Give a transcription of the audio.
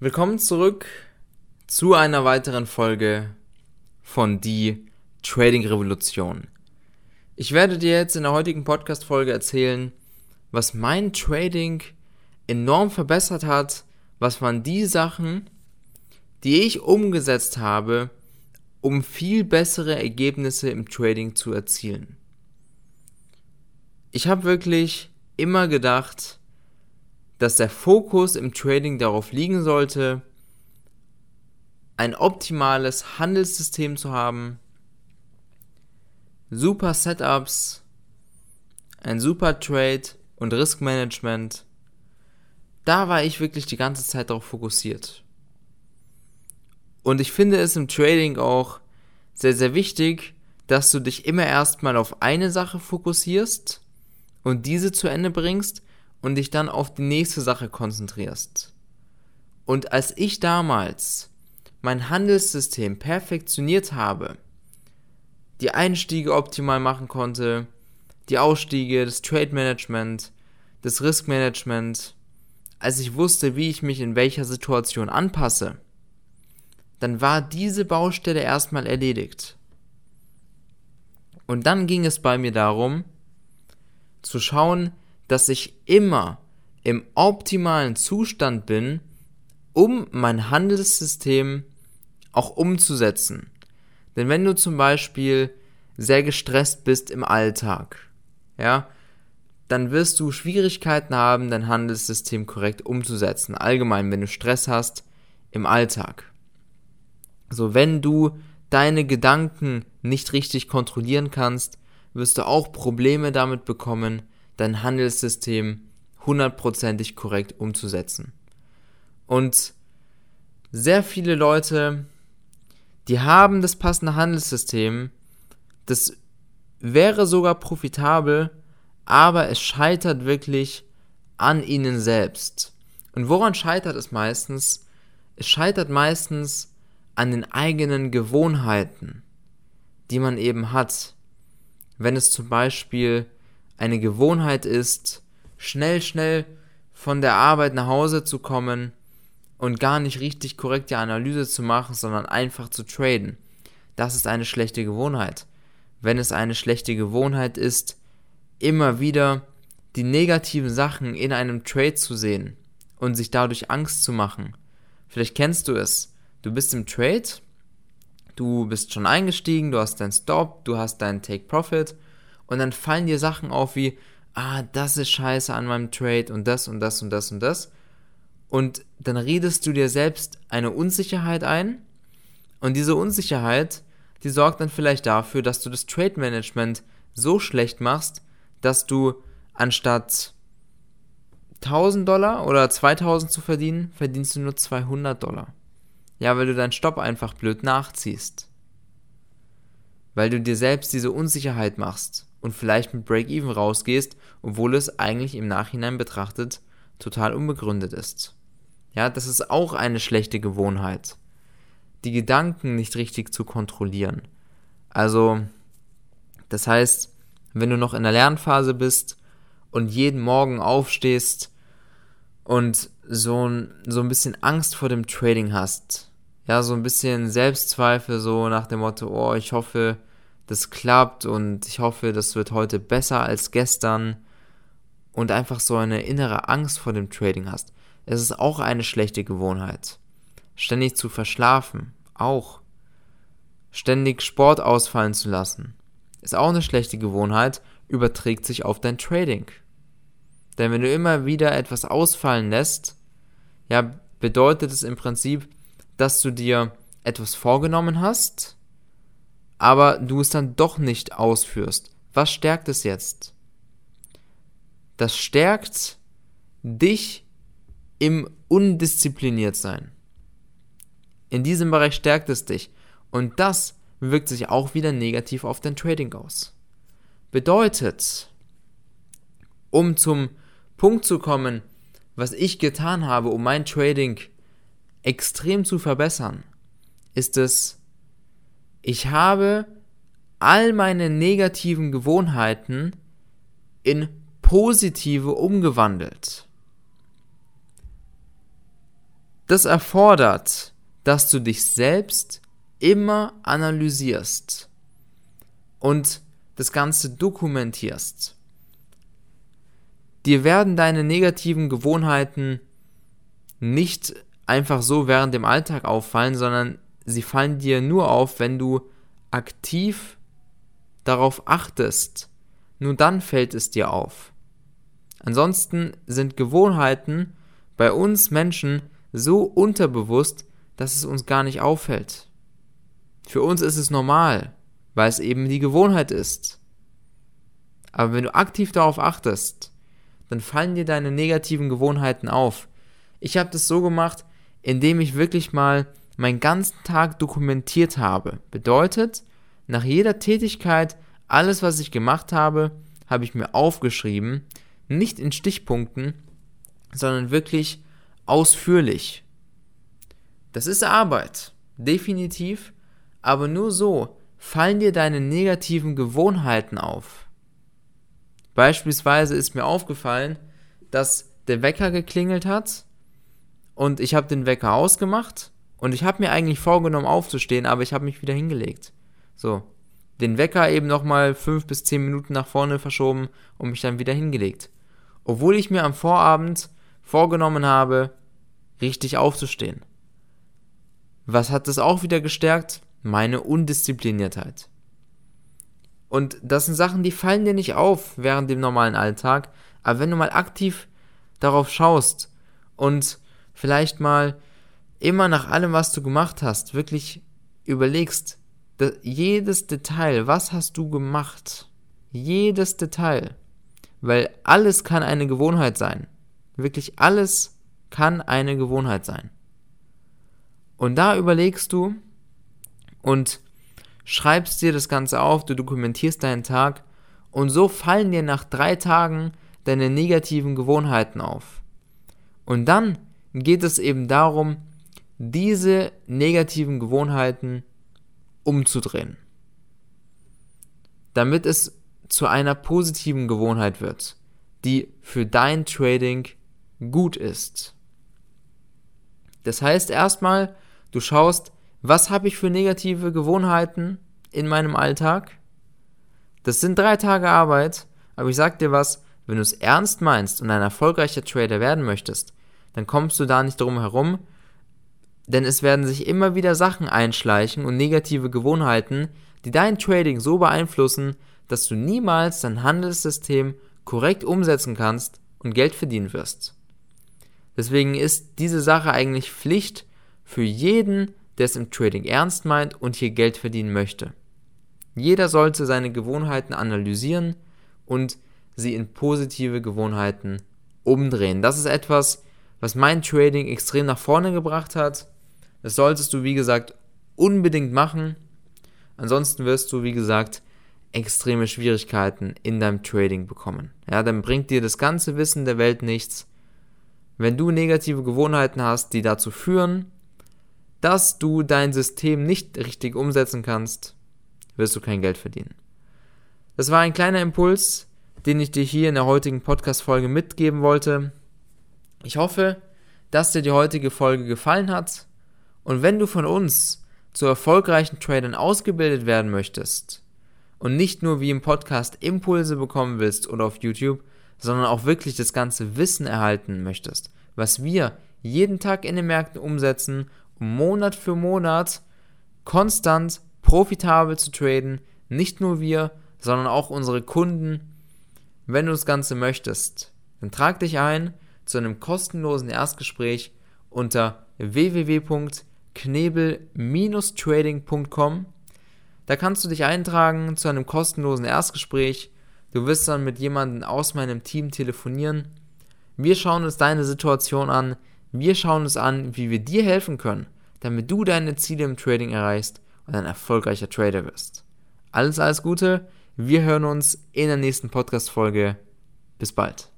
Willkommen zurück zu einer weiteren Folge von Die Trading Revolution. Ich werde dir jetzt in der heutigen Podcast-Folge erzählen, was mein Trading enorm verbessert hat, was waren die Sachen, die ich umgesetzt habe, um viel bessere Ergebnisse im Trading zu erzielen. Ich habe wirklich immer gedacht, dass der Fokus im Trading darauf liegen sollte, ein optimales Handelssystem zu haben, super Setups, ein super Trade und Risk Management. Da war ich wirklich die ganze Zeit darauf fokussiert. Und ich finde es im Trading auch sehr, sehr wichtig, dass du dich immer erstmal auf eine Sache fokussierst und diese zu Ende bringst und dich dann auf die nächste Sache konzentrierst. Und als ich damals mein Handelssystem perfektioniert habe, die Einstiege optimal machen konnte, die Ausstiege, das Trade Management, das Risk Management, als ich wusste, wie ich mich in welcher Situation anpasse, dann war diese Baustelle erstmal erledigt. Und dann ging es bei mir darum, zu schauen, dass ich immer im optimalen Zustand bin, um mein Handelssystem auch umzusetzen. Denn wenn du zum Beispiel sehr gestresst bist im Alltag, ja, dann wirst du Schwierigkeiten haben, dein Handelssystem korrekt umzusetzen. Allgemein, wenn du Stress hast im Alltag. So, wenn du deine Gedanken nicht richtig kontrollieren kannst, wirst du auch Probleme damit bekommen, dein Handelssystem hundertprozentig korrekt umzusetzen. Und sehr viele Leute, die haben das passende Handelssystem, das wäre sogar profitabel, aber es scheitert wirklich an ihnen selbst. Und woran scheitert es meistens? Es scheitert meistens an den eigenen Gewohnheiten, die man eben hat. Wenn es zum Beispiel eine Gewohnheit ist, schnell, schnell von der Arbeit nach Hause zu kommen und gar nicht richtig korrekt die Analyse zu machen, sondern einfach zu traden. Das ist eine schlechte Gewohnheit. Wenn es eine schlechte Gewohnheit ist, immer wieder die negativen Sachen in einem Trade zu sehen und sich dadurch Angst zu machen. Vielleicht kennst du es. Du bist im Trade, du bist schon eingestiegen, du hast deinen Stop, du hast deinen Take Profit und dann fallen dir Sachen auf wie, ah, das ist scheiße an meinem Trade und das und das und das und das. Und dann redest du dir selbst eine Unsicherheit ein und diese Unsicherheit, die sorgt dann vielleicht dafür, dass du das Trade Management so schlecht machst, dass du anstatt 1000 Dollar oder 2000 zu verdienen, verdienst du nur 200 Dollar. Ja, weil du deinen Stopp einfach blöd nachziehst. Weil du dir selbst diese Unsicherheit machst und vielleicht mit Break-Even rausgehst, obwohl es eigentlich im Nachhinein betrachtet total unbegründet ist. Ja, das ist auch eine schlechte Gewohnheit. Die Gedanken nicht richtig zu kontrollieren. Also, das heißt, wenn du noch in der Lernphase bist und jeden Morgen aufstehst und so ein, so ein bisschen Angst vor dem Trading hast, ja, so ein bisschen Selbstzweifel, so nach dem Motto, oh, ich hoffe, das klappt und ich hoffe, das wird heute besser als gestern und einfach so eine innere Angst vor dem Trading hast. Es ist auch eine schlechte Gewohnheit. Ständig zu verschlafen, auch. Ständig Sport ausfallen zu lassen, ist auch eine schlechte Gewohnheit, überträgt sich auf dein Trading. Denn wenn du immer wieder etwas ausfallen lässt, ja, bedeutet es im Prinzip, dass du dir etwas vorgenommen hast, aber du es dann doch nicht ausführst. Was stärkt es jetzt? Das stärkt dich im Undiszipliniertsein. In diesem Bereich stärkt es dich. Und das wirkt sich auch wieder negativ auf dein Trading aus. Bedeutet, um zum Punkt zu kommen, was ich getan habe, um mein Trading extrem zu verbessern, ist es, ich habe all meine negativen Gewohnheiten in positive umgewandelt. Das erfordert, dass du dich selbst immer analysierst und das Ganze dokumentierst. Dir werden deine negativen Gewohnheiten nicht einfach so während dem Alltag auffallen, sondern sie fallen dir nur auf, wenn du aktiv darauf achtest. Nur dann fällt es dir auf. Ansonsten sind Gewohnheiten bei uns Menschen so unterbewusst, dass es uns gar nicht auffällt. Für uns ist es normal, weil es eben die Gewohnheit ist. Aber wenn du aktiv darauf achtest, dann fallen dir deine negativen Gewohnheiten auf. Ich habe das so gemacht, indem ich wirklich mal meinen ganzen Tag dokumentiert habe. Bedeutet, nach jeder Tätigkeit, alles, was ich gemacht habe, habe ich mir aufgeschrieben, nicht in Stichpunkten, sondern wirklich ausführlich. Das ist Arbeit, definitiv, aber nur so fallen dir deine negativen Gewohnheiten auf. Beispielsweise ist mir aufgefallen, dass der Wecker geklingelt hat und ich habe den Wecker ausgemacht und ich habe mir eigentlich vorgenommen aufzustehen, aber ich habe mich wieder hingelegt. So, den Wecker eben nochmal fünf bis zehn Minuten nach vorne verschoben und mich dann wieder hingelegt. Obwohl ich mir am Vorabend vorgenommen habe, richtig aufzustehen. Was hat das auch wieder gestärkt? Meine Undiszipliniertheit. Und das sind Sachen, die fallen dir nicht auf während dem normalen Alltag, aber wenn du mal aktiv darauf schaust und vielleicht mal immer nach allem, was du gemacht hast, wirklich überlegst, jedes Detail, was hast du gemacht? Jedes Detail. Weil alles kann eine Gewohnheit sein. Wirklich alles kann eine Gewohnheit sein. Und da überlegst du und schreibst dir das Ganze auf, du dokumentierst deinen Tag und so fallen dir nach drei Tagen deine negativen Gewohnheiten auf. Und dann geht es eben darum, diese negativen Gewohnheiten umzudrehen. Damit es zu einer positiven Gewohnheit wird, die für dein Trading gut ist. Das heißt erstmal, du schaust, was habe ich für negative Gewohnheiten in meinem Alltag? Das sind drei Tage Arbeit, aber ich sag dir was, wenn du es ernst meinst und ein erfolgreicher Trader werden möchtest, dann kommst du da nicht drum herum, denn es werden sich immer wieder Sachen einschleichen und negative Gewohnheiten, die dein Trading so beeinflussen, dass du niemals dein Handelssystem korrekt umsetzen kannst und Geld verdienen wirst. Deswegen ist diese Sache eigentlich Pflicht für jeden, der es im Trading ernst meint und hier Geld verdienen möchte. Jeder sollte seine Gewohnheiten analysieren und sie in positive Gewohnheiten umdrehen. Das ist etwas, was mein Trading extrem nach vorne gebracht hat das solltest du, wie gesagt, unbedingt machen. Ansonsten wirst du, wie gesagt, extreme Schwierigkeiten in deinem Trading bekommen. Ja, dann bringt dir das ganze Wissen der Welt nichts. Wenn du negative Gewohnheiten hast, die dazu führen, dass du dein System nicht richtig umsetzen kannst, wirst du kein Geld verdienen. Das war ein kleiner Impuls, den ich dir hier in der heutigen Podcast-Folge mitgeben wollte. Ich hoffe, dass dir die heutige Folge gefallen hat. Und wenn du von uns zu erfolgreichen Tradern ausgebildet werden möchtest und nicht nur wie im Podcast Impulse bekommen willst oder auf YouTube, sondern auch wirklich das ganze Wissen erhalten möchtest, was wir jeden Tag in den Märkten umsetzen, um Monat für Monat konstant profitabel zu traden, nicht nur wir, sondern auch unsere Kunden. Wenn du das Ganze möchtest, dann trag dich ein zu einem kostenlosen Erstgespräch unter www knebel-trading.com. Da kannst du dich eintragen zu einem kostenlosen Erstgespräch. Du wirst dann mit jemandem aus meinem Team telefonieren. Wir schauen uns deine Situation an. Wir schauen uns an, wie wir dir helfen können, damit du deine Ziele im Trading erreichst und ein erfolgreicher Trader wirst. Alles, alles Gute. Wir hören uns in der nächsten Podcast-Folge. Bis bald.